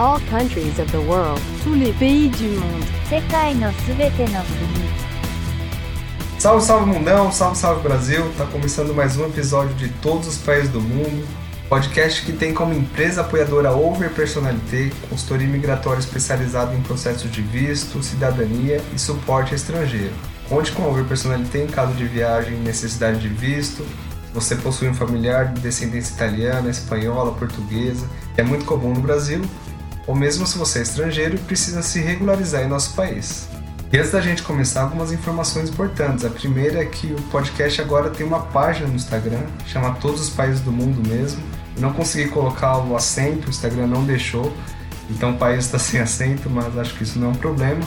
all countries of the world. tous les pays du monde, 世界のすべての国 Salve, salve mundão, salve, salve Brasil! Tá começando mais um episódio de Todos os Países do Mundo, podcast que tem como empresa apoiadora Over Personalité, consultoria migratória especializada em processos de visto, cidadania e suporte a estrangeiro. Conte com a Over Personalité em caso de viagem, necessidade de visto, você possui um familiar de descendência italiana, espanhola, portuguesa, que é muito comum no Brasil, ou mesmo se você é estrangeiro e precisa se regularizar em nosso país. E antes da gente começar, algumas informações importantes. A primeira é que o podcast agora tem uma página no Instagram, chama Todos os Países do Mundo mesmo. Eu não consegui colocar o acento, o Instagram não deixou, então o país está sem acento, mas acho que isso não é um problema.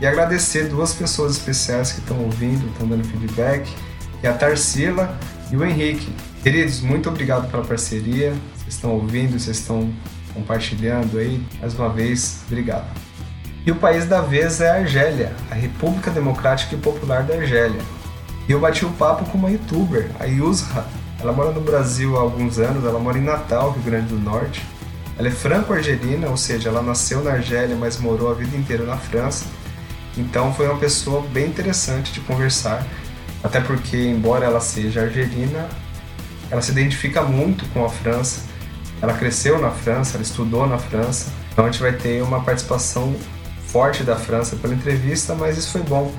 E agradecer duas pessoas especiais que estão ouvindo, estão dando feedback, que é a Tarsila e o Henrique. Queridos, muito obrigado pela parceria. Vocês estão ouvindo, vocês estão compartilhando aí. Mais uma vez, obrigado. E o país da vez é a Argélia, a República Democrática e Popular da Argélia. E eu bati o papo com uma youtuber, a Yusra. Ela mora no Brasil há alguns anos, ela mora em Natal, Rio Grande do Norte. Ela é franco-argelina, ou seja, ela nasceu na Argélia, mas morou a vida inteira na França. Então foi uma pessoa bem interessante de conversar, até porque, embora ela seja argelina, ela se identifica muito com a França. Ela cresceu na França, ela estudou na França. Então a gente vai ter uma participação forte da França pela entrevista, mas isso foi bom,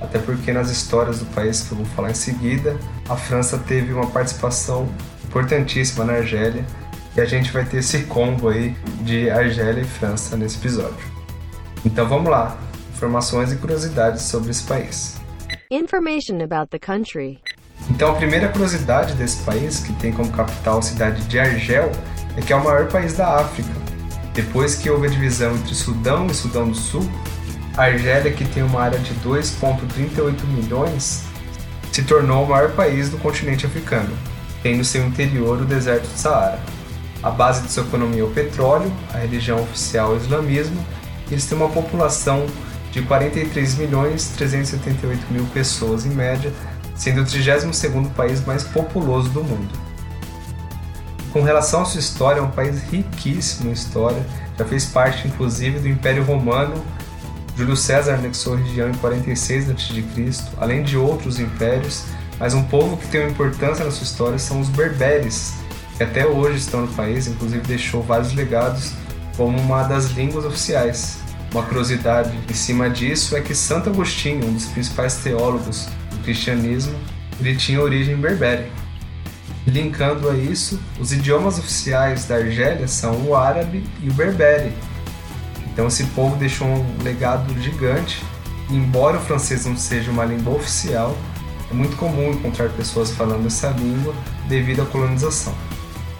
até porque nas histórias do país que eu vou falar em seguida, a França teve uma participação importantíssima na Argélia e a gente vai ter esse combo aí de Argélia e França nesse episódio. Então vamos lá, informações e curiosidades sobre esse país. Information about the country. Então a primeira curiosidade desse país, que tem como capital a cidade de Argel, é que é o maior país da África depois que houve a divisão entre Sudão e Sudão do Sul, a Argélia, que tem uma área de 2,38 milhões, se tornou o maior país do continente africano, tendo no seu interior o deserto do Saara. A base de sua economia é o petróleo, a religião oficial é o islamismo, e eles têm uma população de 43 milhões 378 mil pessoas em média, sendo o 32º país mais populoso do mundo. Com relação à sua história, é um país riquíssimo em história, já fez parte inclusive do Império Romano. Júlio César anexou a região em 46 a.C., além de outros impérios, mas um povo que tem uma importância na sua história são os berberes, que até hoje estão no país, inclusive deixou vários legados como uma das línguas oficiais. Uma curiosidade em cima disso é que Santo Agostinho, um dos principais teólogos do cristianismo, ele tinha origem berbere. Linkando a isso, os idiomas oficiais da Argélia são o árabe e o berbere. Então esse povo deixou um legado gigante. Embora o francês não seja uma língua oficial, é muito comum encontrar pessoas falando essa língua devido à colonização.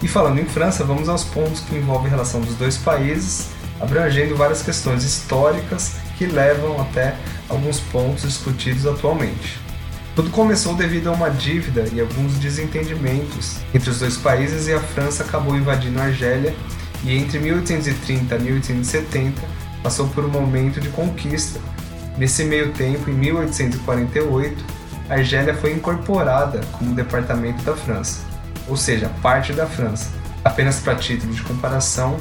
E falando em França, vamos aos pontos que envolvem a relação dos dois países, abrangendo várias questões históricas que levam até alguns pontos discutidos atualmente. Tudo começou devido a uma dívida e alguns desentendimentos entre os dois países e a França acabou invadindo a Argélia e entre 1830 e 1870 passou por um momento de conquista. Nesse meio tempo, em 1848, a Argélia foi incorporada como departamento da França, ou seja, parte da França. Apenas para título de comparação,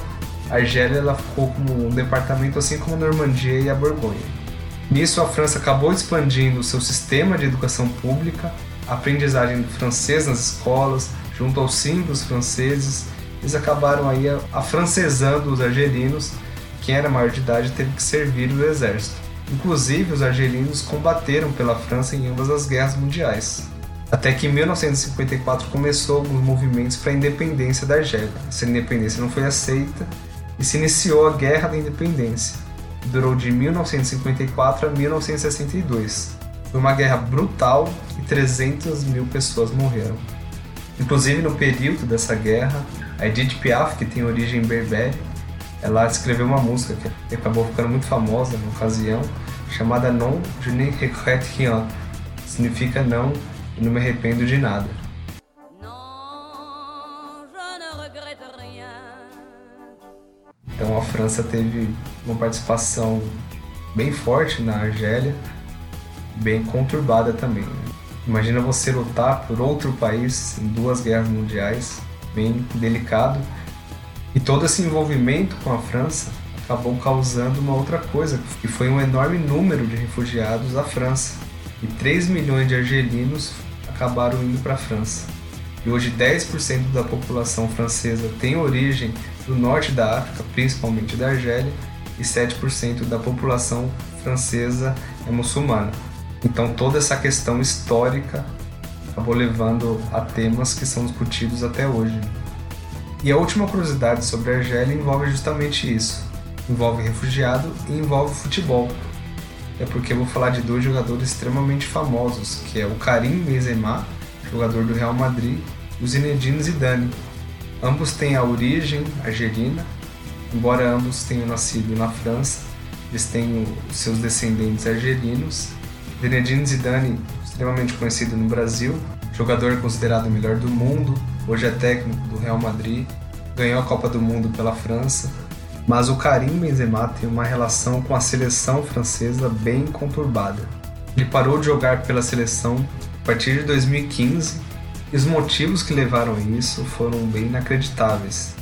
a Argélia ficou como um departamento assim como a Normandia e a Borgonha. Nisso, a França acabou expandindo o seu sistema de educação pública, a aprendizagem do francês nas escolas, junto aos símbolos franceses. Eles acabaram aí afrancesando os argelinos. Quem era maior de idade teve que servir o exército. Inclusive, os argelinos combateram pela França em ambas as guerras mundiais. Até que em 1954 começou alguns movimentos para a independência da Argélia. Essa independência não foi aceita e se iniciou a Guerra da Independência durou de 1954 a 1962. Foi uma guerra brutal e 300 mil pessoas morreram. Inclusive, no período dessa guerra, a Edith Piaf, que tem origem berbere, ela escreveu uma música que acabou ficando muito famosa na ocasião, chamada Non je ne regrette rien, significa não, e não me arrependo de nada. Então a França teve uma participação bem forte na Argélia, bem conturbada também. Né? Imagina você lutar por outro país em duas guerras mundiais, bem delicado. E todo esse envolvimento com a França acabou causando uma outra coisa, que foi um enorme número de refugiados à França. E 3 milhões de argelinos acabaram indo para a França. E hoje 10% da população francesa tem origem do norte da África, principalmente da Argélia, e 7% da população francesa é muçulmana. Então toda essa questão histórica acabou levando a temas que são discutidos até hoje. E a última curiosidade sobre a Argélia envolve justamente isso. Envolve refugiado e envolve futebol. É porque eu vou falar de dois jogadores extremamente famosos, que é o Karim Benzema, jogador do Real Madrid, e o Zinedine Zidane. Ambos têm a origem argelina, embora ambos tenham nascido na França, eles têm seus descendentes argelinos. Zinedine Zidane, extremamente conhecido no Brasil, jogador considerado o melhor do mundo, hoje é técnico do Real Madrid, ganhou a Copa do Mundo pela França, mas o Karim Benzema tem uma relação com a seleção francesa bem conturbada. Ele parou de jogar pela seleção a partir de 2015 e os motivos que levaram a isso foram bem inacreditáveis.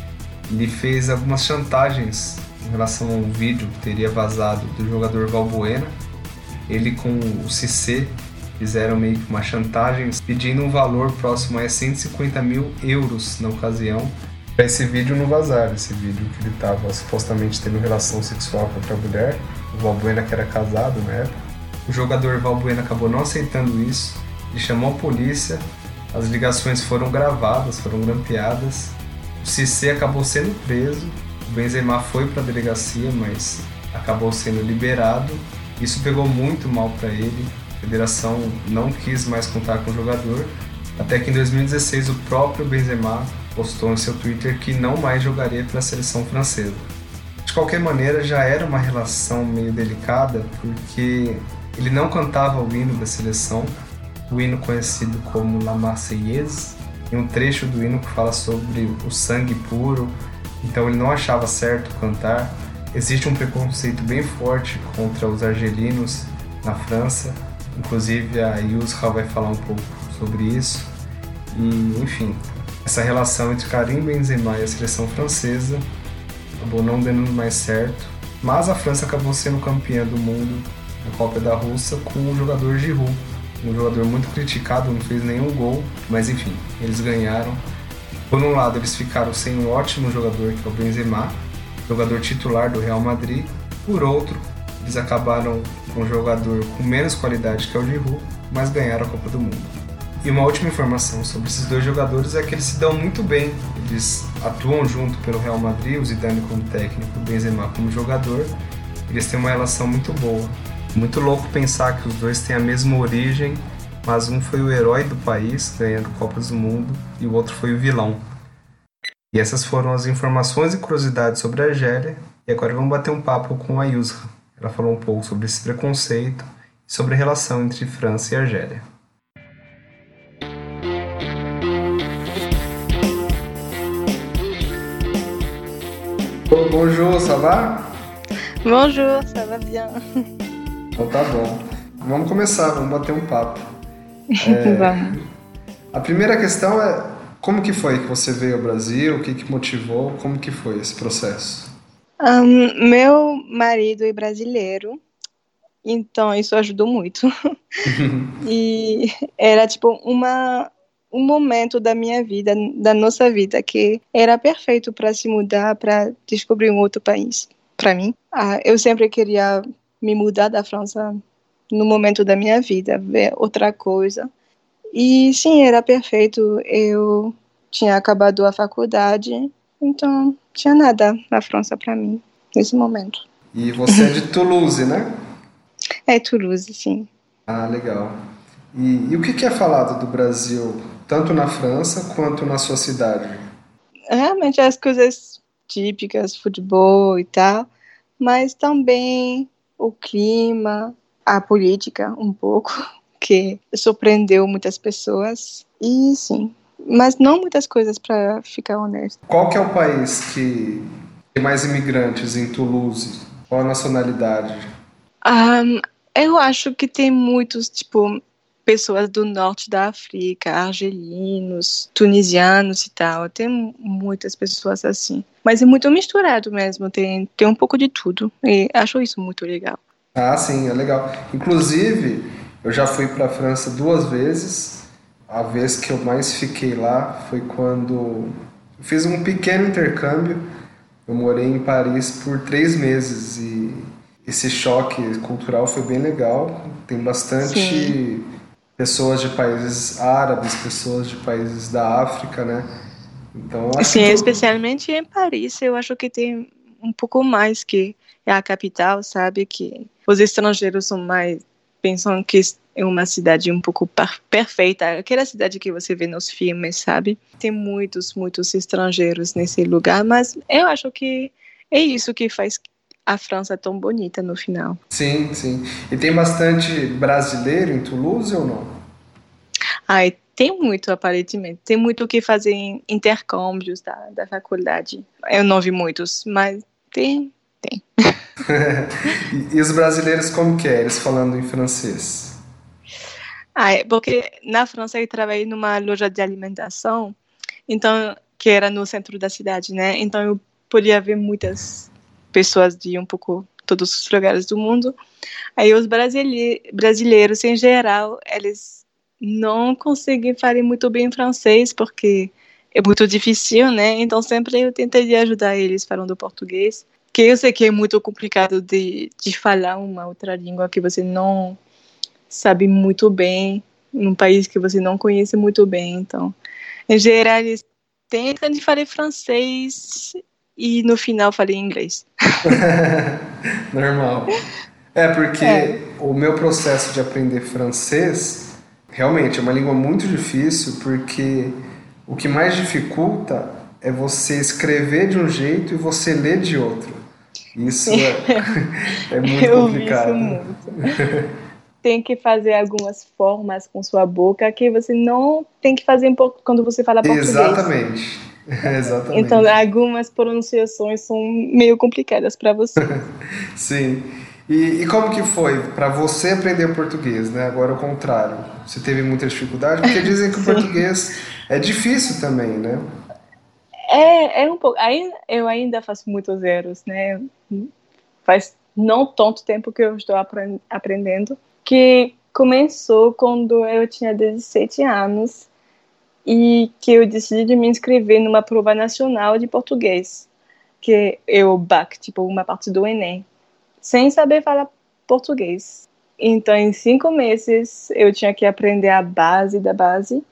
Ele fez algumas chantagens em relação a um vídeo que teria vazado do jogador Valbuena. Ele com o Cissé fizeram meio que uma chantagem pedindo um valor próximo a 150 mil euros na ocasião para esse vídeo não vazar, esse vídeo que ele estava supostamente tendo relação sexual com outra mulher, o Valbuena que era casado na época. O jogador Valbuena acabou não aceitando isso, ele chamou a polícia, as ligações foram gravadas, foram grampeadas, Cissé acabou sendo preso, o Benzema foi para a delegacia, mas acabou sendo liberado. Isso pegou muito mal para ele, a federação não quis mais contar com o jogador, até que em 2016 o próprio Benzema postou em seu Twitter que não mais jogaria pela seleção francesa. De qualquer maneira, já era uma relação meio delicada, porque ele não cantava o hino da seleção, o hino conhecido como La Marseillaise, e um trecho do hino que fala sobre o sangue puro, então ele não achava certo cantar. Existe um preconceito bem forte contra os argelinos na França, inclusive a Yusra vai falar um pouco sobre isso. E, enfim, essa relação entre Karim Benzema e a seleção francesa acabou não dando mais certo, mas a França acabou sendo campeã do mundo na Copa da Rússia com o jogador Giroud, um jogador muito criticado, não fez nenhum gol, mas enfim, eles ganharam. Por um lado, eles ficaram sem um ótimo jogador que é o Benzema, jogador titular do Real Madrid. Por outro, eles acabaram com um jogador com menos qualidade que é o Giroud, mas ganharam a Copa do Mundo. E uma última informação sobre esses dois jogadores é que eles se dão muito bem. Eles atuam junto pelo Real Madrid, o Zidane como técnico, o Benzema como jogador. Eles têm uma relação muito boa. Muito louco pensar que os dois têm a mesma origem, mas um foi o herói do país, ganhando Copas do Mundo, e o outro foi o vilão. E essas foram as informações e curiosidades sobre a Argélia. E agora vamos bater um papo com a Yusra. Ela falou um pouco sobre esse preconceito e sobre a relação entre França e Argélia. bonjour, ça va? Bonjour, ça va bien. Então tá bom. Vamos começar, vamos bater um papo. É, vamos. A primeira questão é como que foi que você veio ao Brasil? O que que motivou? Como que foi esse processo? Um, meu marido é brasileiro, então isso ajudou muito. e era tipo uma um momento da minha vida, da nossa vida, que era perfeito para se mudar, para descobrir um outro país. Para mim, ah, eu sempre queria me mudar da França no momento da minha vida, ver outra coisa. E sim, era perfeito. Eu tinha acabado a faculdade, então tinha nada na França para mim nesse momento. E você é de Toulouse, né? É Toulouse, sim. Ah, legal. E, e o que é falado do Brasil tanto na França quanto na sua cidade? Realmente as coisas típicas, futebol e tal, mas também o clima, a política um pouco, que surpreendeu muitas pessoas. E sim, mas não muitas coisas para ficar honesto. Qual que é o país que tem mais imigrantes em Toulouse? Qual a nacionalidade? Um, eu acho que tem muitos, tipo, pessoas do norte da África, argelinos, tunisianos e tal. Tem muitas pessoas assim. Mas é muito misturado mesmo, tem, tem um pouco de tudo. E acho isso muito legal. Ah, sim, é legal. Inclusive, eu já fui para a França duas vezes. A vez que eu mais fiquei lá foi quando fiz um pequeno intercâmbio. Eu morei em Paris por três meses e esse choque cultural foi bem legal. Tem bastante Sim. Pessoas de países árabes, pessoas de países da África, né? Então, Sim, que... especialmente em Paris, eu acho que tem um pouco mais que é a capital, sabe? Que os estrangeiros são mais pensam que é uma cidade um pouco perfeita, aquela cidade que você vê nos filmes, sabe? Tem muitos, muitos estrangeiros nesse lugar, mas eu acho que é isso que faz a França tão bonita no final. Sim, sim. E tem bastante brasileiro em Toulouse ou não? Ai, tem muito, aparentemente. Tem muito o que fazer em intercâmbios da, da faculdade. Eu não vi muitos, mas tem, tem. e, e, os brasileiros como que é? Eles falando em francês? Ah, é porque na França eu trabalhei numa loja de alimentação, então que era no centro da cidade, né? Então eu podia ver muitas pessoas de um pouco todos os lugares do mundo. Aí os brasileiros em geral, eles não conseguem falar muito bem francês porque é muito difícil, né? Então sempre eu tentei ajudar eles falando português que eu sei que é muito complicado de, de falar uma outra língua que você não sabe muito bem, num país que você não conhece muito bem. Então, em geral, eles tentam de falar francês e no final falei inglês. Normal. É porque é. o meu processo de aprender francês realmente é uma língua muito difícil porque o que mais dificulta é você escrever de um jeito e você ler de outro. Isso é, é muito Eu complicado. Muito. tem que fazer algumas formas com sua boca que você não tem que fazer quando você fala português. Exatamente. Exatamente. Então, algumas pronunciações são meio complicadas para você. Sim. E, e, como que foi para você aprender português, né? Agora o contrário. Você teve muita dificuldade? Porque dizem que o português é difícil também, né? É, é um pouco. Eu ainda faço muitos erros, né? Faz não tanto tempo que eu estou aprendendo, que começou quando eu tinha 17 anos e que eu decidi de me inscrever numa prova nacional de português, que é o BAC, tipo uma parte do Enem, sem saber falar português. Então, em cinco meses, eu tinha que aprender a base da base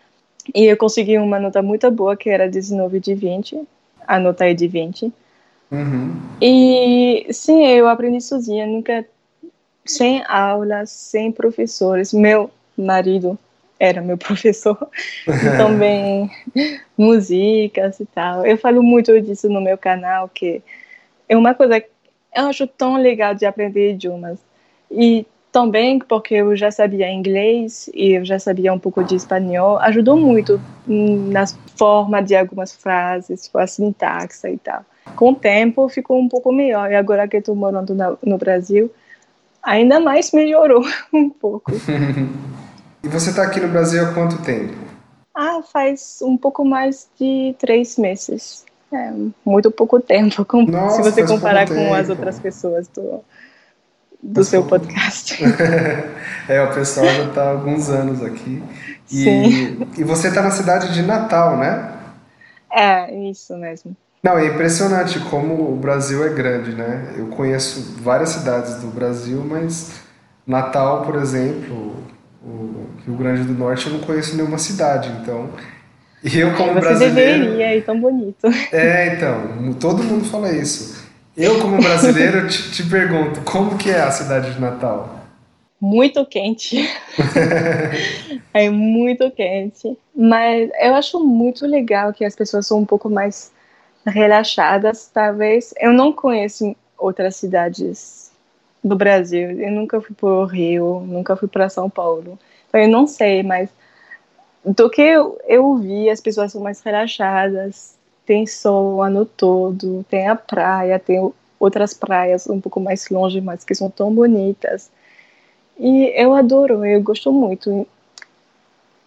e eu consegui uma nota muito boa, que era 19 de 20. A nota é de 20. Uhum. E sim, eu aprendi sozinha, nunca sem aulas, sem professores. Meu marido era meu professor, também músicas e tal. Eu falo muito disso no meu canal, que é uma coisa que eu acho tão legal de aprender idiomas. E também porque eu já sabia inglês e eu já sabia um pouco de espanhol, ajudou muito na forma de algumas frases, com a sintaxe e tal. Com o tempo ficou um pouco melhor e agora que estou morando no Brasil, ainda mais melhorou um pouco. E você está aqui no Brasil há quanto tempo? Ah, faz um pouco mais de três meses. É, muito pouco tempo, Nossa, se você comparar com as outras pessoas do, do seu podcast. é, o pessoal já está há alguns anos aqui. E, Sim. e você está na cidade de Natal, né? É, isso mesmo. Não, é impressionante como o Brasil é grande, né? Eu conheço várias cidades do Brasil, mas Natal, por exemplo, o Rio Grande do Norte, eu não conheço nenhuma cidade, então... E eu como Você brasileiro... deveria, é tão bonito. É, então, todo mundo fala isso. Eu, como brasileiro, te, te, pergunto, como que é a cidade de Natal? Muito quente. é muito quente. Mas eu acho muito legal que as pessoas são um pouco mais relaxadas, talvez. Eu não conheço outras cidades do Brasil. Eu nunca fui para o Rio, nunca fui para São Paulo. Então eu não sei, mas do que eu, eu vi, as pessoas são mais relaxadas, tem sol o ano todo, tem a praia, tem outras praias um pouco mais longe, mas que são tão bonitas. E eu adoro, eu gosto muito.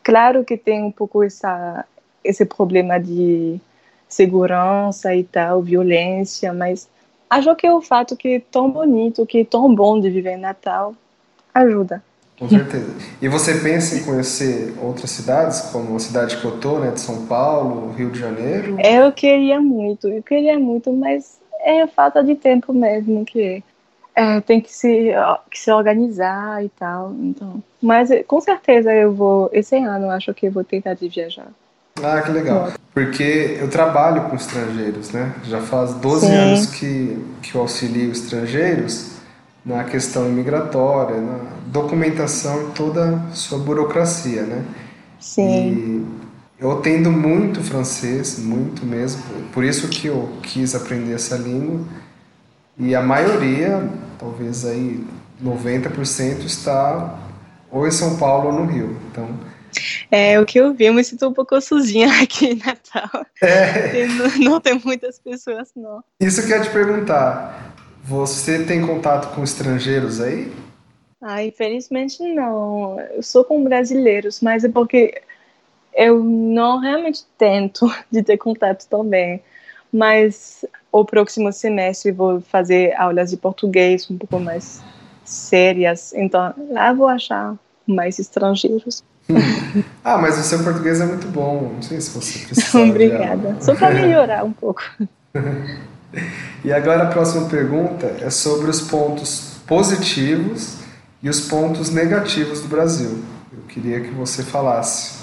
claro que tem um pouco essa, esse problema de segurança e tal, violência, mas acho que o fato que é tão bonito, que é tão bom de viver em Natal, ajuda. Com certeza. E você pensa em conhecer outras cidades, como a cidade que eu tô, né, de São Paulo, Rio de Janeiro? Eu queria muito, eu queria muito, mas é falta de tempo mesmo que é, tem que se, que se organizar e tal. Então, mas com certeza eu vou esse ano acho que eu vou tentar de viajar. Ah, que legal. Porque eu trabalho com estrangeiros, né? Já faz 12 Sim. anos que, que eu auxilio estrangeiros na questão imigratória, na documentação e toda a sua burocracia, né? Sim. E eu atendo muito francês, muito mesmo, por isso que eu quis aprender essa língua. E a maioria, talvez aí 90% está ou em São Paulo ou no Rio. Então, é o que eu vi, eu me sinto um pouco sozinha aqui em Natal. É. Não, não, tem muitas pessoas, não. Isso que eu ia te perguntar. Você tem contato com estrangeiros aí? Ah, infelizmente não. Eu sou com brasileiros, mas é porque eu não realmente tento de ter contato também. Mas o próximo semestre vou fazer aulas de português um pouco mais sérias. Então lá vou achar mais estrangeiros. ah, mas o seu português é muito bom. Não sei se você precisa. Obrigada. Só para melhorar um pouco. e agora a próxima pergunta é sobre os pontos positivos e os pontos negativos do Brasil. Eu queria que você falasse.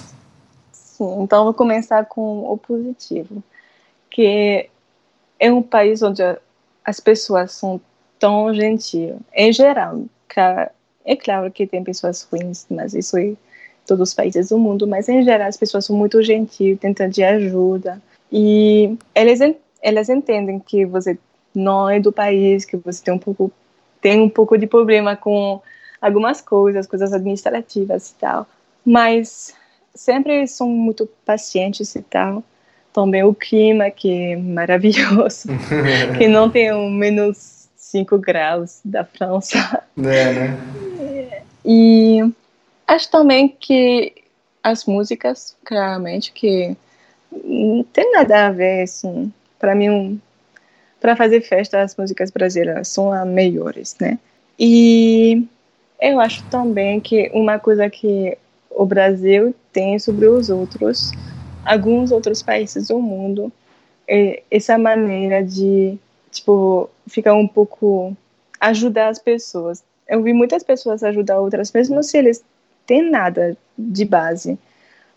Sim, então vou começar com o positivo, que é um país onde as pessoas são tão gentis, em geral. É claro que tem pessoas ruins, mas isso é todos os países do mundo, mas em geral as pessoas são muito gentis, tentam de ajuda e eles elas entendem que você não é do país, que você tem um pouco tem um pouco de problema com algumas coisas, coisas administrativas e tal, mas sempre são muito pacientes e tal. Também o clima que é maravilhoso, que não tem um menos 5 graus da França. É, né? E Acho também que as músicas, claramente, que não tem nada a ver, assim, para mim, um, para fazer festa, as músicas brasileiras são as melhores, né? E eu acho também que uma coisa que o Brasil tem sobre os outros, alguns outros países do mundo, é essa maneira de, tipo, ficar um pouco ajudar as pessoas. Eu vi muitas pessoas ajudar outras, mesmo se eles têm nada de base.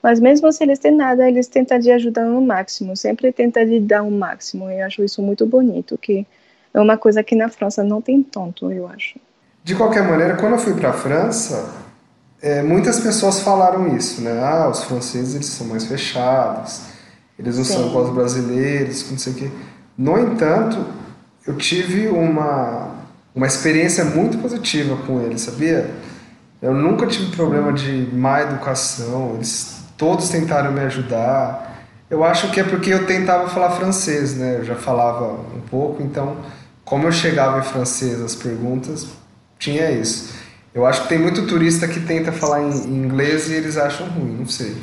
Mas mesmo se eles têm nada, eles tentam de ajudar no máximo, sempre tentam de dar o um máximo. Eu acho isso muito bonito, que é uma coisa que na França não tem tanto, eu acho. De qualquer maneira, quando eu fui para a França, é, muitas pessoas falaram isso, né? Ah, os franceses eles são mais fechados, eles não Sim. são igual os brasileiros, não sei o quê. No entanto, eu tive uma, uma experiência muito positiva com eles, sabia? Eu nunca tive problema de má educação, eles todos tentaram me ajudar. Eu acho que é porque eu tentava falar francês, né? Eu já falava um pouco, então, como eu chegava em francês as perguntas, tinha isso. Eu acho que tem muito turista que tenta falar em inglês e eles acham ruim, não sei.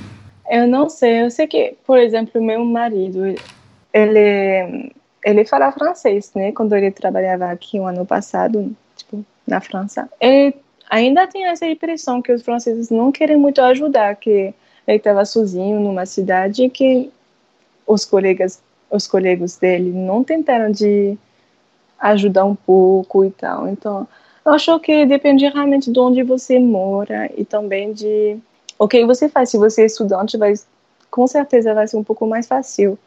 Eu não sei, eu sei que, por exemplo, meu marido, ele ele fala francês, né? Quando ele trabalhava aqui o um ano passado, tipo, na França. Ele ainda tem essa impressão que os franceses não querem muito ajudar, que ele estava sozinho numa cidade que os colegas, os colegas dele não tentaram de ajudar um pouco e tal. Então, eu acho que depende realmente de onde você mora e também de o que você faz. Se você é estudante, vai com certeza vai ser um pouco mais fácil.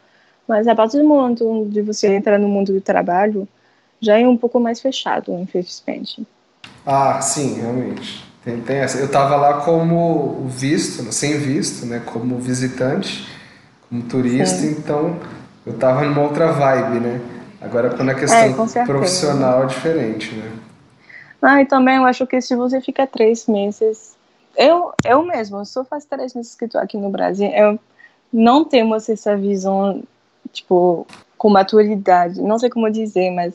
Mas a partir do momento onde você entra no mundo do trabalho, já é um pouco mais fechado, infelizmente. Ah, sim, realmente. Tem, tem essa. Eu estava lá como visto, sem visto, né? Como visitante, como turista, sim. então eu estava numa outra vibe, né? Agora quando a questão é, profissional é diferente, né? Ah, e também eu acho que se você fica três meses. Eu, eu mesmo, só faz três meses que estou aqui no Brasil, eu não temos essa visão, tipo, com maturidade. Não sei como dizer, mas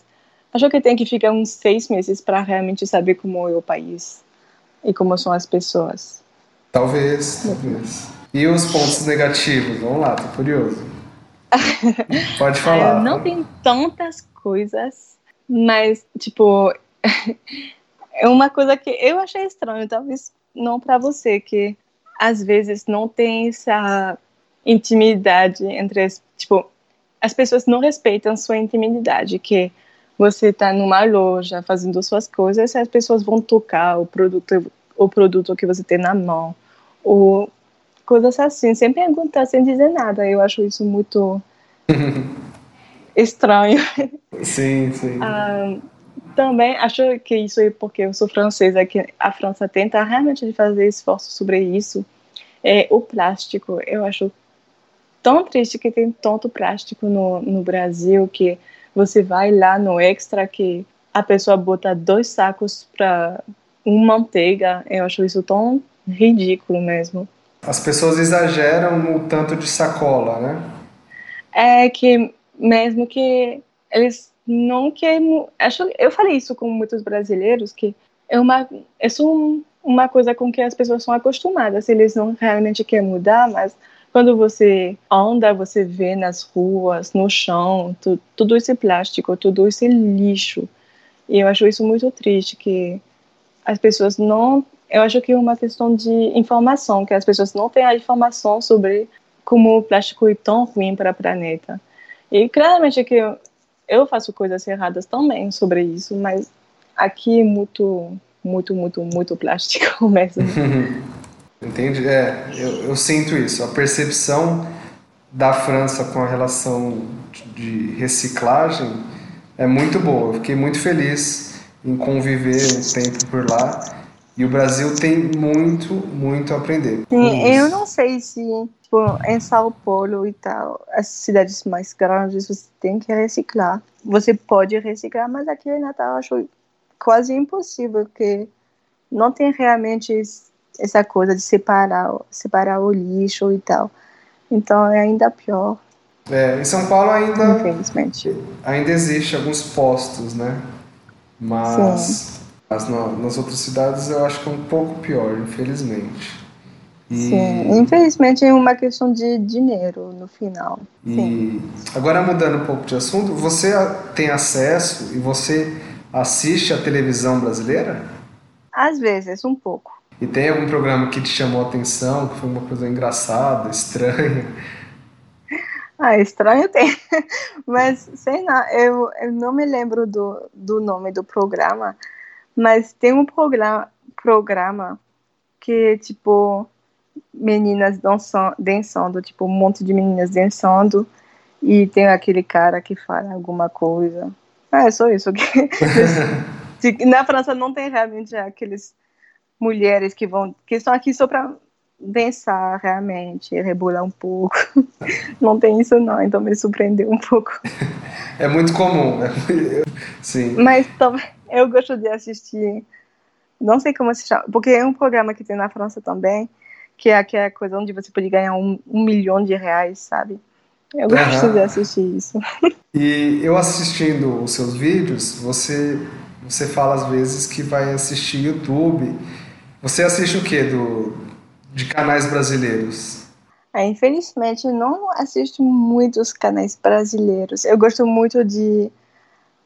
Acho que tem que ficar uns seis meses para realmente saber como é o país e como são as pessoas. Talvez, talvez. E os pontos negativos? Vamos lá, tô curioso. Pode falar. Ah, não tem tantas coisas, mas, tipo, é uma coisa que eu achei estranho, talvez não para você, que às vezes não tem essa intimidade entre tipo, as pessoas não respeitam sua intimidade, que você está numa loja fazendo suas coisas, as pessoas vão tocar o produto, o produto que você tem na mão, ou coisas assim, sem perguntar, sem dizer nada. Eu acho isso muito estranho. Sim, sim. Ah, também acho que isso é porque eu sou francesa, que a França tenta realmente fazer esforço sobre isso. É o plástico. Eu acho tão triste que tem tanto plástico no, no Brasil que você vai lá no extra que a pessoa bota dois sacos para uma manteiga. Eu acho isso tão ridículo mesmo. As pessoas exageram no tanto de sacola, né? É que mesmo que eles não querem. Acho, eu falei isso com muitos brasileiros que é uma é só um, uma coisa com que as pessoas são acostumadas. Eles não realmente querem mudar, mas quando você anda, você vê nas ruas, no chão, tu, tudo esse plástico, tudo esse lixo. E eu acho isso muito triste que as pessoas não eu acho que é uma questão de informação, que as pessoas não têm a informação sobre como o plástico é tão ruim para o planeta. E claramente que eu, eu faço coisas erradas também sobre isso, mas aqui é muito, muito, muito, muito plástico mesmo. Entendi. É, eu, eu sinto isso. A percepção da França com a relação de reciclagem é muito boa. Eu fiquei muito feliz em conviver um tempo por lá e o Brasil tem muito, muito a aprender. Sim, eu não sei se tipo, em São Paulo e tal, as cidades mais grandes, você tem que reciclar. Você pode reciclar, mas aqui em Natal eu acho quase impossível, porque não tem realmente essa coisa de separar, separar o lixo e tal. Então é ainda pior. É, em São Paulo ainda, Infelizmente. ainda existe alguns postos, né? Mas Sim. Mas na- nas outras cidades eu acho que é um pouco pior, infelizmente. E, Sim, infelizmente é uma questão de dinheiro no final. Sim. e agora mudando um pouco de assunto, você tem acesso e você assiste a televisão brasileira? Às vezes, um pouco. E tem algum programa que te chamou a atenção, que foi uma coisa engraçada, estranha? Ah, estranho tem. Mas, sei lá, eu, eu não me lembro do, do nome do programa, mas tem um programa, programa que, tipo, meninas dançando, dançando, tipo, um monte de meninas dançando, e tem aquele cara que fala alguma coisa. Ah, é só isso. Que, na França não tem realmente aqueles mulheres que vão, que estão aqui só para dançar realmente, rebolar um pouco. Não tem isso não, então me surpreendeu um pouco. É muito comum, né? Sim. Mas eu gosto de assistir, não sei como se chama, porque é um programa que tem na França também, que é aquela coisa onde você pode ganhar um, um milhão de reais, sabe? Eu gosto Aham. de assistir isso. E eu assistindo os seus vídeos, você você fala às vezes que vai assistir YouTube. Você assiste o que do de canais brasileiros? É, infelizmente, eu não assisto muitos canais brasileiros. Eu gosto muito de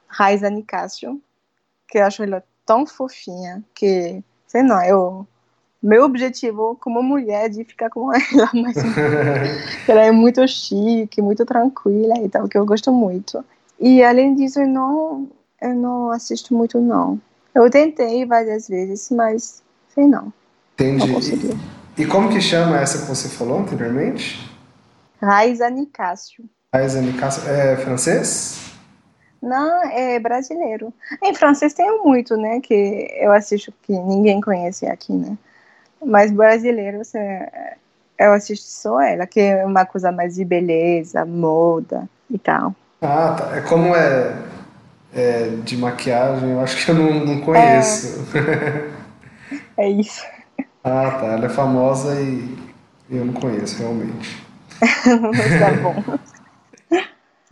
Raiza Nicásio, que eu acho ela tão fofinha, que, sei não, eu... Meu objetivo como mulher é de ficar com ela, mas ela é muito chique, muito tranquila e tal, que eu gosto muito. E além disso, eu não, eu não assisto muito, não. Eu tentei várias vezes, mas sei não, não Entendi. consegui. E como que chama essa que você falou anteriormente? Raiza Nicásio. Aiza Nicasso. É francês? Não, é brasileiro. Em francês tem muito, né? Que eu assisto que ninguém conhece aqui, né? Mas brasileiro, você, eu assisto só ela, que é uma coisa mais de beleza, moda e tal. Ah, tá. É como é, é de maquiagem, eu acho que eu não, não conheço. É isso. Ah, tá. Ela é famosa e eu não conheço realmente. Mas tá bom.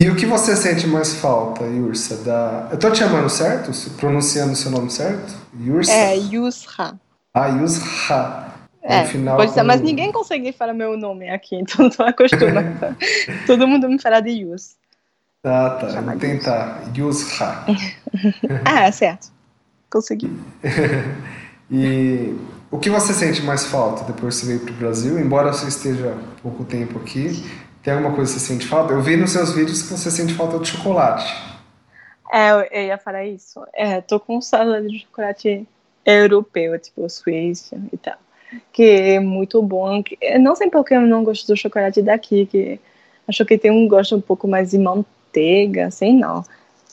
E o que você sente mais falta, Yursa? Da... Eu tô te chamando certo? Pronunciando o seu nome certo? Yursa? É Yusra. Ah, Yusra. É, final, pode ser, mas quando- ninguém consegue falar meu nome aqui, então tô acostumada. Todo mundo me fala de Yus. Ah, tá. Chama Vou tentar. Yusha. Ah, certo. Consegui. E o que você sente mais falta depois que você veio para o Brasil? Embora você esteja pouco tempo aqui, tem alguma coisa que você sente falta? Eu vi nos seus vídeos que você sente falta de chocolate. É, eu, ia falar isso. É, tô com saudade de chocolate europeu, tipo Suíça e tal. Que é muito bom. Eu Não sei porque eu não gosto do chocolate daqui, que acho que tem um gosto um pouco mais de manteiga, sei não.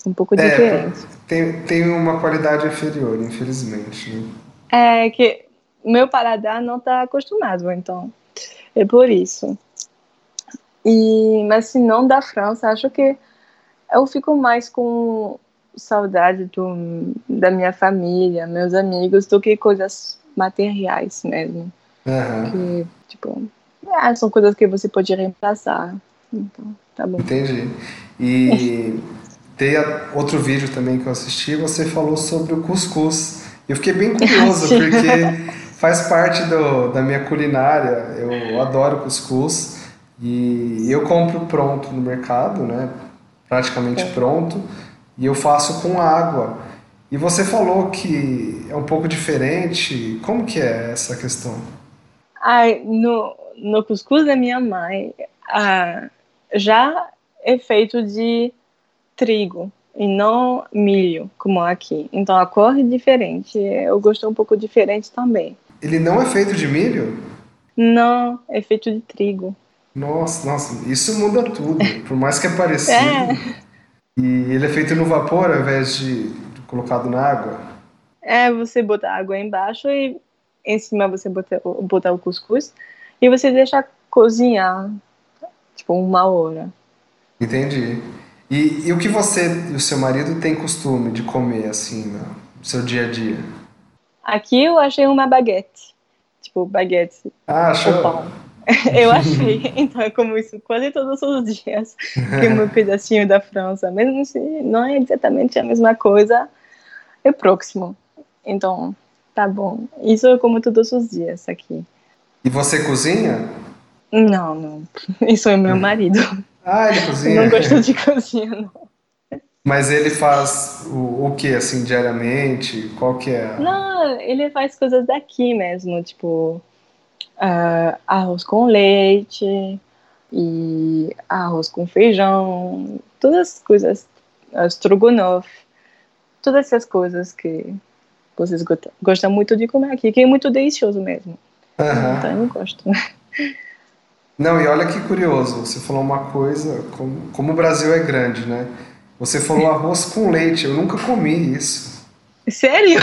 Um pouco É, diferente. Tem, tem uma qualidade inferior, infelizmente. né? É que meu paladar não tá acostumado, então é por isso. E, mas se não da França, acho que eu fico mais com saudade do, da minha família, meus amigos, do que coisas materiais mesmo. Aham, Que, tipo, é, são coisas que você pode reemplaçar. Então, tá bom. entendi. E tem outro vídeo também que eu assisti, você falou sobre o cuscuz. Eu fiquei bem curioso, porque faz parte do, da minha culinária. Eu adoro cuscuz e eu compro pronto no mercado, né? Praticamente É. pronto, e eu faço com água. E você falou que é um pouco diferente. Como que é essa questão? Ai, no, no cuscuz da minha mãe, ah, já é feito de trigo e não milho, como aqui. Então a cor é diferente. Eu gosto um pouco diferente também. Ele não é feito de milho? Não, é feito de trigo. Nossa, nossa, isso muda tudo. Por mais que é parecido. É. E ele é feito no vapor ao invés de colocado na água. É, você bota água embaixo e em cima você bota, o- bota o cuscuz e você deixa cozinhar, tipo, uma hora. Entendi. E, e o que você e o seu marido têm costume de comer assim no seu dia a dia? Aqui eu achei uma baguete. Tipo, baguete Ah, achou? pão. Eu achei. Então eu como isso quase todos os dias. Tem um pedacinho da França. Mesmo se não é exatamente a mesma coisa, é próximo. Então, tá bom. Isso eu como todos os dias aqui. E você cozinha? Não, não. Isso é meu marido. Ah, ele cozinha. não gosto de cozinha, não. Mas ele faz o, o que assim diariamente? Qual que é? Não, ele faz coisas daqui mesmo, tipo ah, arroz com leite e arroz com feijão, todas as coisas, estrogonofe, todas essas coisas que vocês gostam, gostam muito de comer aqui, que é muito delicioso mesmo. Então eu gosto. Não, e olha que curioso, você falou uma coisa, como, como o Brasil é grande, né? Você falou arroz com leite, eu nunca comi isso. Sério?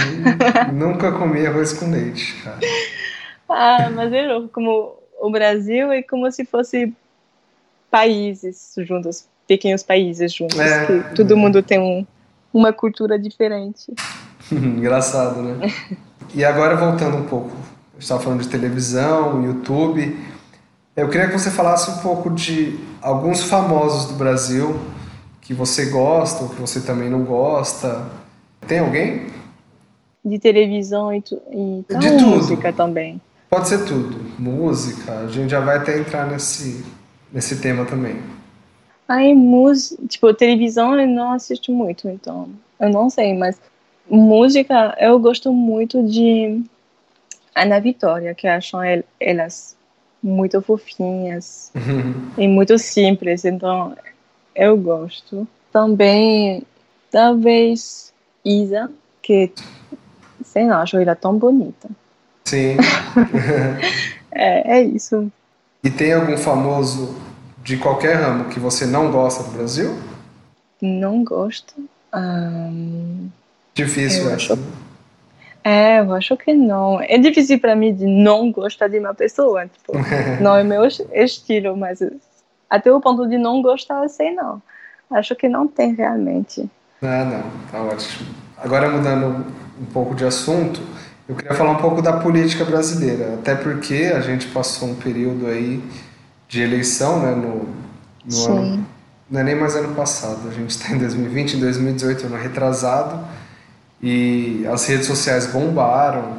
nunca comi arroz com leite, cara. Ah, mas é louco, como o Brasil é como se fosse países juntos, pequenos países juntos, É. que todo mundo tem um, uma cultura diferente. Engraçado, né? E agora voltando um pouco, estava falando de televisão, YouTube. Eu queria que você falasse um pouco de alguns famosos do Brasil que você gosta ou que você também não gosta. Tem alguém? De televisão e, tu, e De tudo. música também. Pode ser tudo. Música, a gente já vai até entrar nesse, nesse tema também. Aí, música, tipo, televisão eu não assisto muito, então eu não sei, mas música eu gosto muito de Ana Vitória, que el- elas muito fofinhas e muito simples, então eu gosto. Também, talvez, Isa, que, sei lá, acho ela tão bonita. Sim. É, é isso. E tem algum famoso de qualquer ramo que você não gosta do Brasil? Não gosto. Ahn, Difícil Eu essa. acho- É, eu acho que não. É difícil para mim de não gostar de uma pessoa. Tipo, não é meu es- estilo, mas até o ponto de não gostar, eu sei não. Acho que não tem realmente. Ah, não, tá ótimo. Agora mudando um pouco de assunto, eu queria falar um pouco da política brasileira, até porque a gente passou um período aí de eleição, né, no, no ano, não é nem mais ano passado, a gente está em 2020, em 2018, ano retrasado, e as redes sociais bombaram.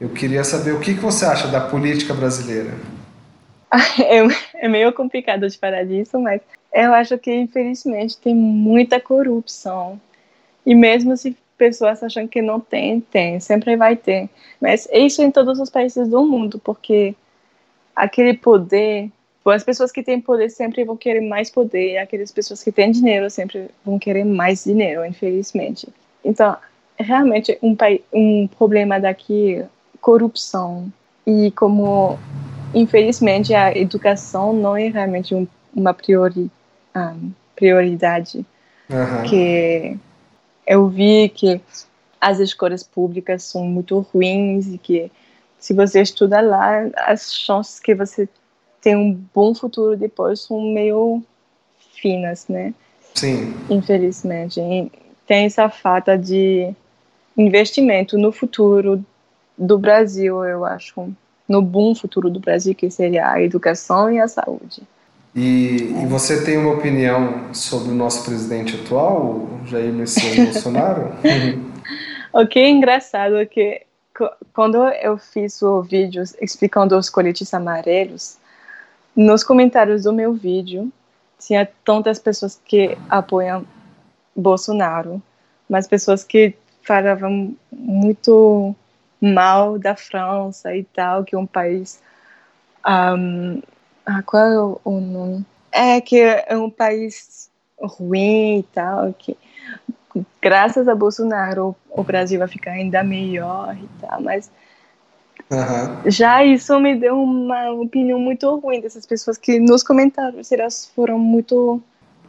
Eu queria saber o que, que você acha da política brasileira. É, é meio complicado de falar disso, mas eu acho que, infelizmente, tem muita corrupção. E mesmo se pessoas acham que não tem, tem, sempre vai ter. Mas isso em todos os países do mundo, porque aquele poder, as pessoas que têm poder sempre vão querer mais poder, e aquelas pessoas que têm dinheiro sempre vão querer mais dinheiro, infelizmente. Então, realmente um, um problema daqui corrupção. E como infelizmente a educação não é realmente um, uma priori, um, prioridade. Uhum. que eu vi que as escolas públicas são muito ruins e que se você estuda lá as chances que você tem um bom futuro depois são meio finas né? Sim. Infelizmente. E tem essa falta de investimento no futuro do Brasil, eu acho, no bom futuro do Brasil, que seria a educação e a saúde. E, e você tem uma opinião sobre o nosso presidente atual, Jair Messias Bolsonaro? o que é engraçado é que quando eu fiz o vídeo explicando os coletes amarelos, nos comentários do meu vídeo tinha tantas pessoas que apoiam Bolsonaro, mas pessoas que falavam muito mal da França e tal, que é um país. Um, ah, qual é o, o nome? É que é um país ruim e tal, que graças a Bolsonaro o Brasil vai ficar ainda melhor e tal, mas uhum. já isso me deu uma opinião muito ruim dessas pessoas que nos comentários elas foram muito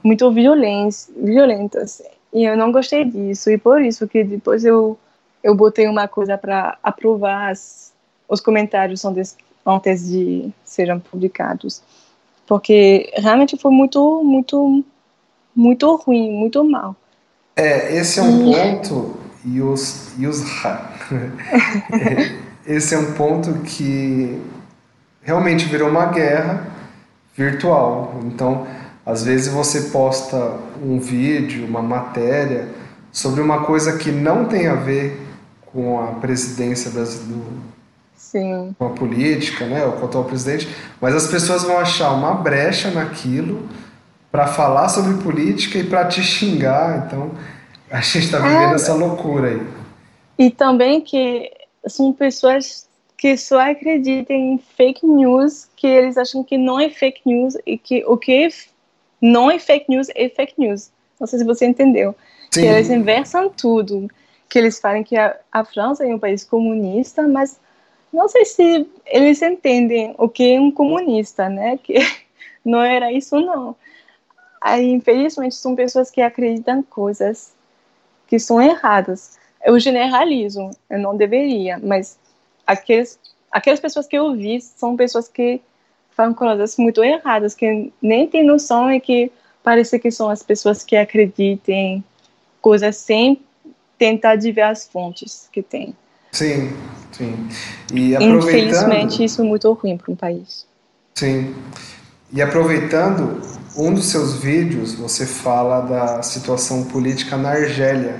muito violentas, violentas e eu não gostei disso e por isso que depois eu eu botei uma coisa para aprovar as, os comentários antes, antes de serem publicados, porque realmente foi muito, muito, muito ruim, muito mal. É, esse é um ponto e os, e os esse é um ponto que realmente virou uma guerra virtual. Então, às vezes você posta um vídeo, uma matéria sobre uma coisa que não tem a ver com a presidência brasileira, Sim. com a política, né, o atual presidente, mas as pessoas vão achar uma brecha naquilo para falar sobre política e para te xingar. Então, a gente está vivendo é, essa loucura aí. E também que são pessoas que só acreditam em fake news, que eles acham que não é fake news e que o que não é fake news é fake news. Não sei se você entendeu. Sim. Que eles inversam tudo que eles falam que a, a França é um país comunista, mas não sei se eles entendem o que é um comunista, né? Que não era isso, não. Aí, infelizmente, são pessoas que acreditam coisas que são erradas. Eu generalizo, eu não deveria, mas aqueles, aquelas pessoas que eu vi são pessoas que falam coisas muito erradas, que nem têm noção e que parece que são as pessoas que acreditem coisas sem tentar de ver as fontes que tem. Sim, sim. E aproveitando... Infelizmente, isso é muito ruim para um país. Sim. E aproveitando, um dos seus vídeos você fala da situação política na Argélia.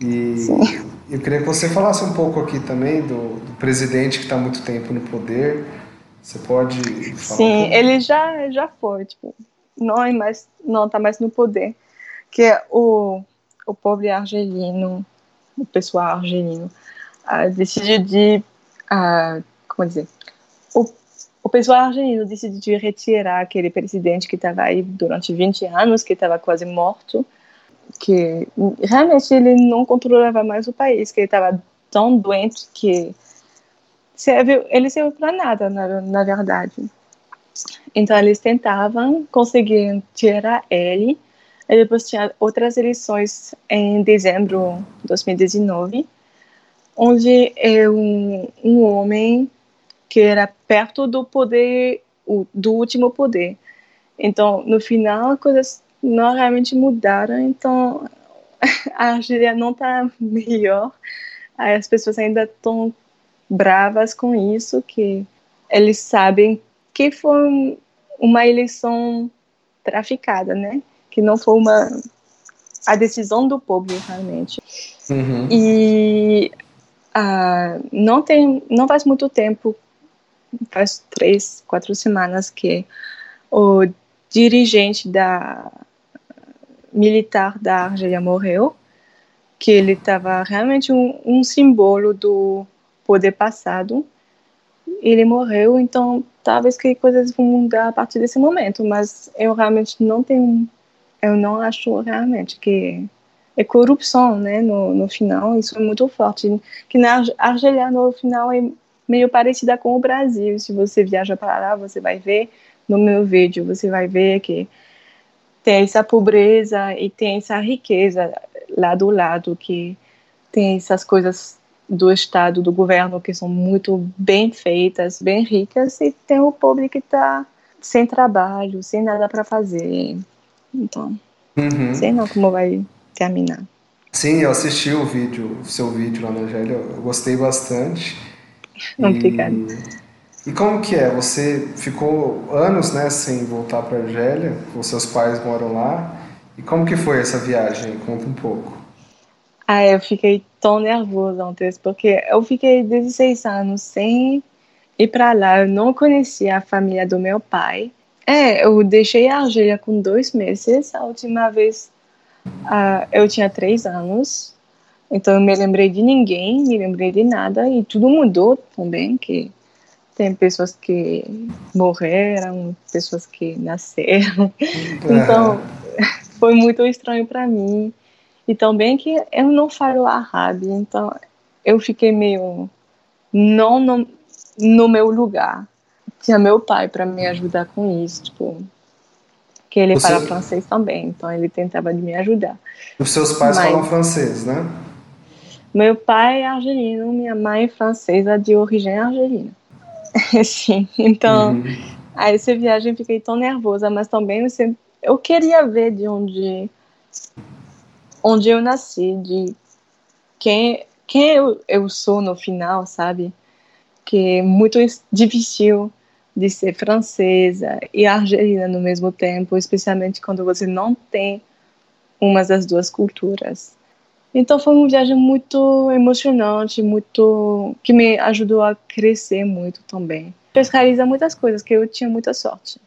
E Sim. eu queria que você falasse um pouco aqui também do, do presidente que está muito tempo no poder. Você pode falar? Sim, um ele já, já foi, tipo, não é mais, não está mais no poder. Que é o o povo argelino, o pessoal argelino, decidiu de, uh, como dizer, o, o pessoal argelino decidiu de retirar aquele presidente que estava aí durante 20 anos, que estava quase morto, que realmente ele não controlava mais o país, que ele estava tão doente que serve, ele serviu para nada, na, na verdade. Então eles tentavam conseguir tirar ele e depois tinha outras eleições em dezembro de 2019, onde é um, um homem que era perto do poder, do último poder. Então, no final, coisas não realmente mudaram. Então, a Argélia não está melhor. As pessoas ainda estão bravas com isso, que eles sabem que foi uma eleição traficada, né? que não foi uma a decisão do povo realmente. Uhum. E Ah, não tem, não faz muito tempo, faz três, quatro semanas que o dirigente da militar da Argélia morreu, que ele estava realmente um, um símbolo do poder passado. Ele morreu, então talvez que coisas vão mudar a partir desse momento, mas eu realmente não tenho, eu não acho realmente que é corrupção, né, no, no final, isso é muito forte, que na Argélia no final é meio parecida com o Brasil, se você viaja para lá, você vai ver no meu vídeo, você vai ver que tem essa pobreza e tem essa riqueza lá do lado, que tem essas coisas do Estado, do governo, que são muito bem feitas, bem ricas, e tem o pobre que está sem trabalho, sem nada para fazer. Então, uhum. sei não como vai terminar. Sim, eu assisti o vídeo, o seu vídeo lá na Argélia, eu gostei bastante. Obrigada. E, e como que é? Você ficou anos, né, sem voltar para Argélia, os seus pais moram lá. E como que foi essa viagem? Conta um pouco. Ah, eu fiquei tão nervosa ontem, porque eu fiquei 16 anos sem ir para lá. Eu não conhecia a família do meu pai. É, eu deixei a Argélia com dois meses. A última vez uh, eu tinha três anos. Então eu me lembrei de ninguém, me lembrei de nada e tudo mudou também, que tem pessoas que morreram, pessoas que nasceram. Então foi muito estranho para mim. E também que eu não falo árabe, então eu fiquei meio não no, no meu lugar. Tinha meu pai para me ajudar com isso, tipo, que ele Você... fala francês também, então ele tentava de me ajudar. Os seus pais Mas... falam francês, né? Meu pai é argelino, minha mãe é francesa de origem argelina. Sim, então, uhum. aí essa viagem fiquei tão nervosa, mas também eu, sempre, eu queria ver de onde, onde eu nasci, de quem, quem eu, eu sou no final, sabe? Que é muito difícil de ser francesa e argelina no mesmo tempo, especialmente quando você não tem uma das duas culturas. Então foi uma viagem muito emocionante, muito que me ajudou a crescer muito também. Pescariza muitas coisas que eu tinha muita sorte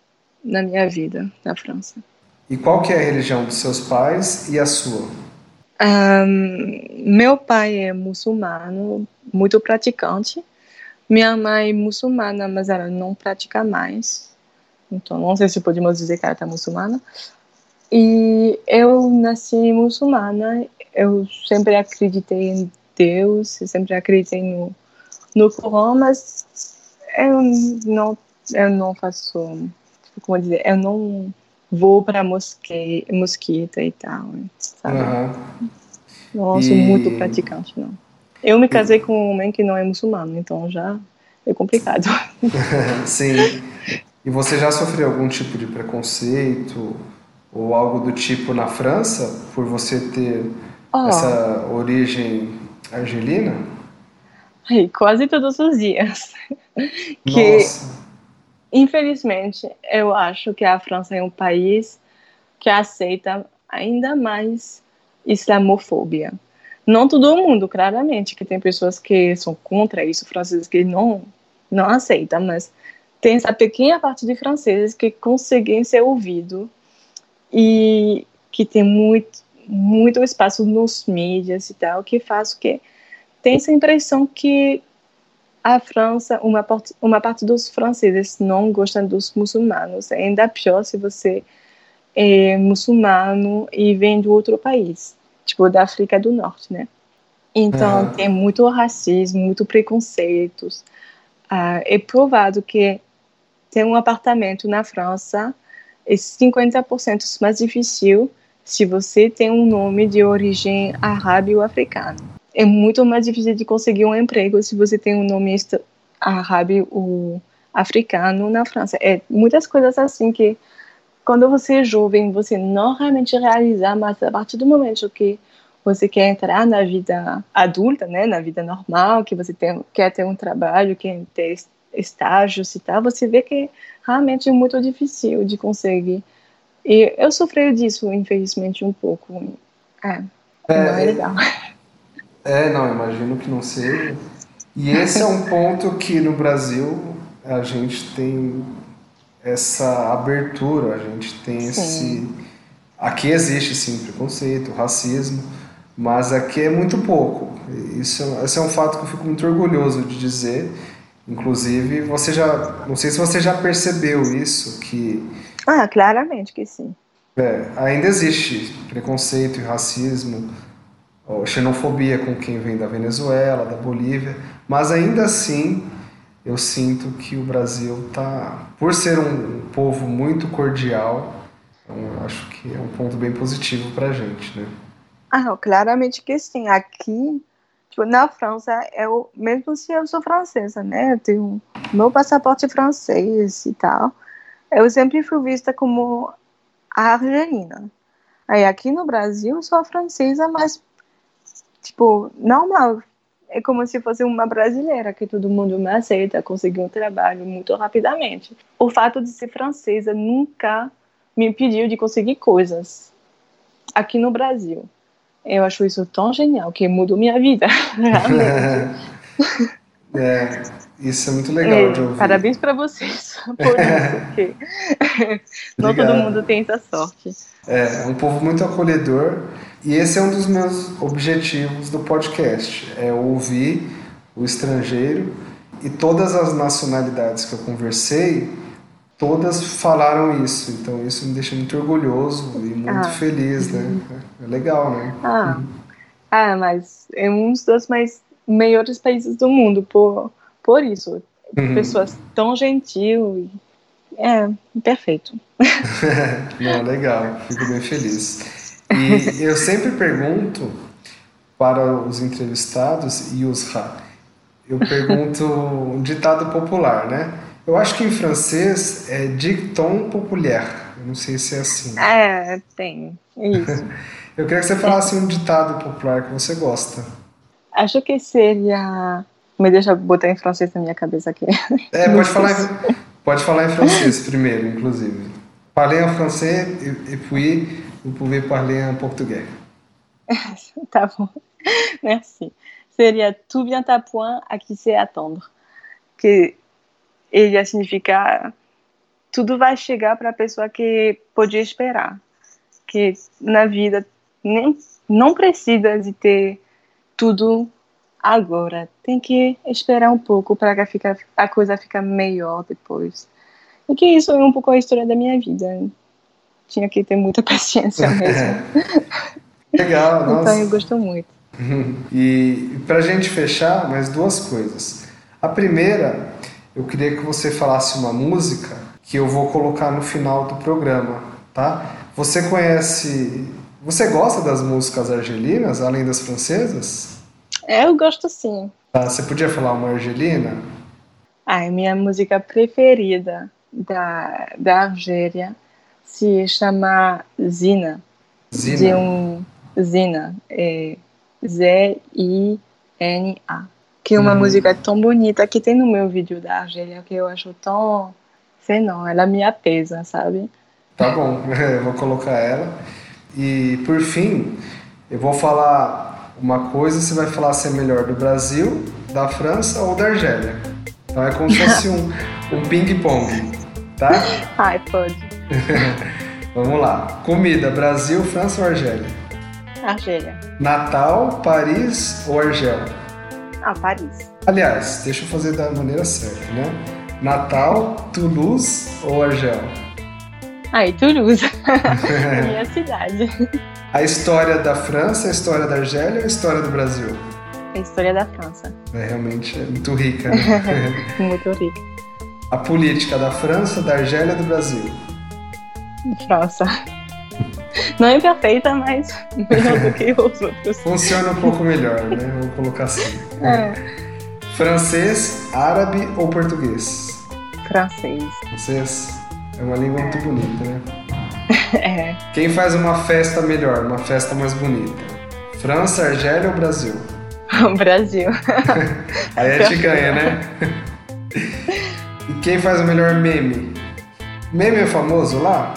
na minha vida na França. E qual que é a religião dos seus pais e a sua? Um, meu pai é muçulmano, muito praticante. Minha mãe é muçulmana, mas ela não pratica mais. Então, não sei se podemos dizer que ela está muçulmana. E eu nasci muçulmana eu sempre acreditei em Deus, eu sempre acreditei no, no Corão, mas eu não, eu não faço, como dizer, eu não vou para mosque, mosquita e tal, sabe? Uhum. Não sou e... muito praticante, não. Eu me casei com um homem que não é muçulmano, então já é complicado. Sim. E você já sofreu algum tipo de preconceito ou algo do tipo na França por você ter oh. essa origem argelina? Ai, quase todos os dias. que, Nossa. Infelizmente, eu acho que a França é um país que aceita ainda mais islamofobia. Não todo mundo, claramente, que tem pessoas que são contra isso, franceses que não não aceitam, mas tem essa pequena parte de franceses que conseguem ser ouvido e que tem muito muito espaço nos mídias e tal, que faz o que tem essa impressão que a França, uma parte, uma parte dos franceses não gostam dos muçulmanos. É ainda pior se você é muçulmano e vem de outro país, tipo da África do Norte, né? Então uhum. tem muito racismo, muito preconceitos. Ah, é provado que ter um apartamento na França é 50% mais difícil se você tem um nome de origem árabe ou africana. É muito mais difícil de conseguir um emprego se você tem um nome árabe ou africano na França. É muitas coisas assim que quando você é jovem, você não realmente realizar, mas a partir do momento que você quer entrar na vida adulta, né, na vida normal, que você tem, quer ter um trabalho, quer ter estágios e tal, você vê que realmente é muito difícil de conseguir e eu sofri disso, infelizmente, um pouco. É, é não é legal. É, não, imagino que não seja. E esse é um ponto que no Brasil a gente tem essa abertura, a gente tem esse. Sim. Aqui existe sim preconceito, racismo, mas aqui é muito pouco. Isso, esse é um fato que eu fico muito orgulhoso de dizer. Inclusive, você já. Não sei se você já percebeu isso, que Ah, claramente que sim. é, ainda existe preconceito e racismo, xenofobia com quem vem da Venezuela, da Bolívia, mas ainda assim eu sinto que o Brasil tá, por ser um povo muito cordial, eu acho que é um ponto bem positivo pra gente, né? Ah, não, claramente que sim. Aqui, tipo, na França, eu, mesmo se eu sou francesa, né? Eu tenho meu passaporte francês e tal. Eu sempre fui vista como a argelina. Aí aqui no Brasil, eu sou a francesa, mas, tipo, normal. É como se fosse uma brasileira, que todo mundo me aceita, conseguir um trabalho muito rapidamente. O fato de ser francesa nunca me impediu de conseguir coisas aqui no Brasil. Eu acho isso tão genial que mudou minha vida, realmente. É, isso é muito legal de É, ouvir. parabéns para vocês por isso, porque não todo mundo tem essa sorte. É, é um povo muito acolhedor e esse é um dos meus objetivos do podcast, é ouvir o estrangeiro e todas as nacionalidades que eu conversei, todas falaram isso, então isso me deixa muito orgulhoso e muito Ah. feliz, né? É legal, né? Ah, ah, mas é um dos mais melhores países do mundo por, por isso. Uhum. Pessoas tão gentil. É, perfeito. Não, legal, fico bem feliz. E eu sempre pergunto para os entrevistados, Yusra, eu pergunto um ditado popular, né? Eu acho que em francês é dicton populaire, não sei se é assim. É, tem. Isso. Eu queria que você falasse um ditado popular que você gosta. Acho que seria. Me deixa botar em francês na minha cabeça aqui. É, pode falar, em, pode falar em francês primeiro, inclusive. Parlez en français et puis vous pouvez parler en portugais. tá bom. Merci. Seria tout bien à point à qui sait attendre. Que ele ia significar tudo vai chegar para a pessoa que pode esperar. Que na vida nem, não precisa de ter tudo agora. Tem que esperar um pouco para que fica, a coisa ficar melhor depois. E que isso é um pouco a história da minha vida. Tinha que ter muita paciência mesmo. Legal, Então nossa. eu gosto muito. E para a gente fechar, mais duas coisas. A primeira, eu queria que você falasse uma música que eu vou colocar no final do programa, tá? Você conhece. Você gosta das músicas argelinas, além das francesas? É, Eu gosto sim. Tá, Você podia falar uma argelina? A minha música preferida da, da Argélia se chama Zina. Zina. De um Zina. É Z-I-N-A. Que é uma Hum. música tão bonita que tem no meu vídeo da Argélia que eu acho tão. Sei não, ela me apesa, sabe? Tá bom, eu vou colocar ela. E por fim, eu vou falar uma coisa, você vai falar se é melhor do Brasil, da França ou da Argélia. Então é como se fosse um, um ping-pong, tá? Ai, pode. Vamos lá. Comida, Brasil, França ou Argélia? Argélia. Natal, Paris ou Argel? Ah, Paris. Aliás, deixa eu fazer da maneira certa, né? Natal, Toulouse ou Argel? E Toulouse. minha cidade. A história da França, a história da Argélia ou a história do Brasil? A história da França. É realmente é muito rica, né? Muito rica. A política da França, da Argélia e do Brasil. França. Não é perfeita, mas melhor do que os outros. Funciona um pouco melhor, né? Vou colocar assim. É, Francês, árabe ou português? francês. Francês é uma língua muito bonita, né? É, Quem faz uma festa melhor, uma festa mais bonita? França, Argélia ou Brasil? o Brasil. Aí a gente ganha, né? E quem faz o melhor meme? Meme é famoso lá?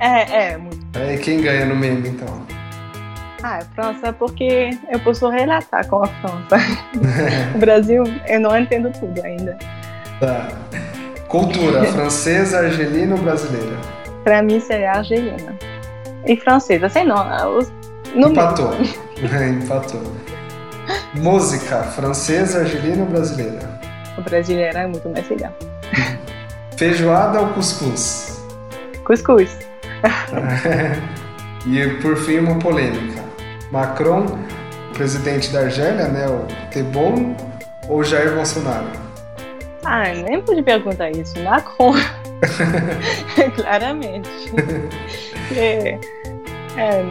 É, é, muito. Aí quem ganha no meme, então? Ah, é França porque eu posso relatar com a França. o Brasil, eu não entendo tudo ainda. Tá. Cultura, francesa, argelina ou brasileira? Pra mim seria argelina. E francesa, sei não. Os, Empatou. Empatou. Música, francesa, argelina ou brasileira? O brasileiro é muito mais legal. Feijoada ou cuscuz? Cuscuz. E por fim, uma polêmica. Macron, presidente da Argélia, né? O Tebon ou Jair Bolsonaro? Ah, nem pude perguntar isso. Macron. Claramente. é, é,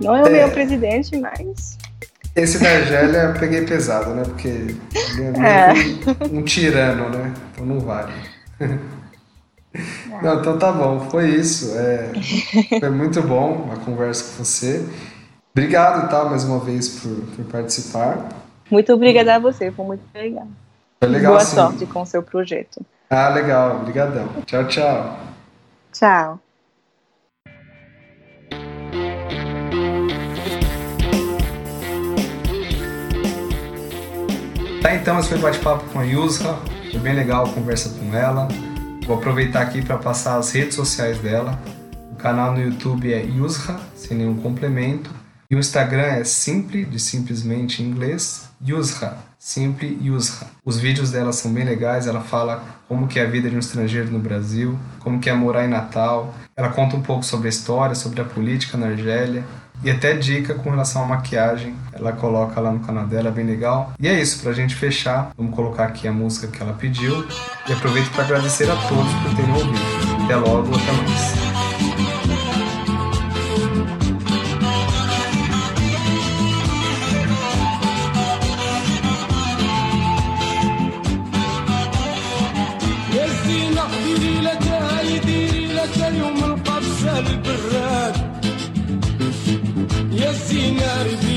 não é o é. meu presidente, mas. Esse da Argélia eu peguei pesado, né? Porque ele é, é. Um, um, tirano, né? Então não vale. Não, então tá bom, foi isso. É, foi muito bom a conversa com você. Obrigado, tá, mais uma vez por, por participar. Muito obrigada a você, foi muito legal. Foi legal, Boa sim. sorte com o seu projeto. Ah, legal, obrigadão. Tchau, tchau. Tchau. Tá, então, esse foi o bate-papo com a Yusra. Foi bem legal a conversa com ela. Vou aproveitar aqui para passar as redes sociais dela. O canal no YouTube é Yusra, sem nenhum complemento. E o Instagram é Simple, de simplesmente em inglês, Yusra, Simple Yusra. Os vídeos dela são bem legais, ela fala como que é a vida de um estrangeiro no Brasil, como que é morar em Natal. Ela conta um pouco sobre a história, sobre a política na Argélia. E até dica com relação à maquiagem, ela coloca lá no canal dela, é bem legal. E é isso, pra gente fechar, vamos colocar aqui a música que ela pediu. E aproveito para agradecer a todos por terem ouvido. Até logo, até mais. dinheiro e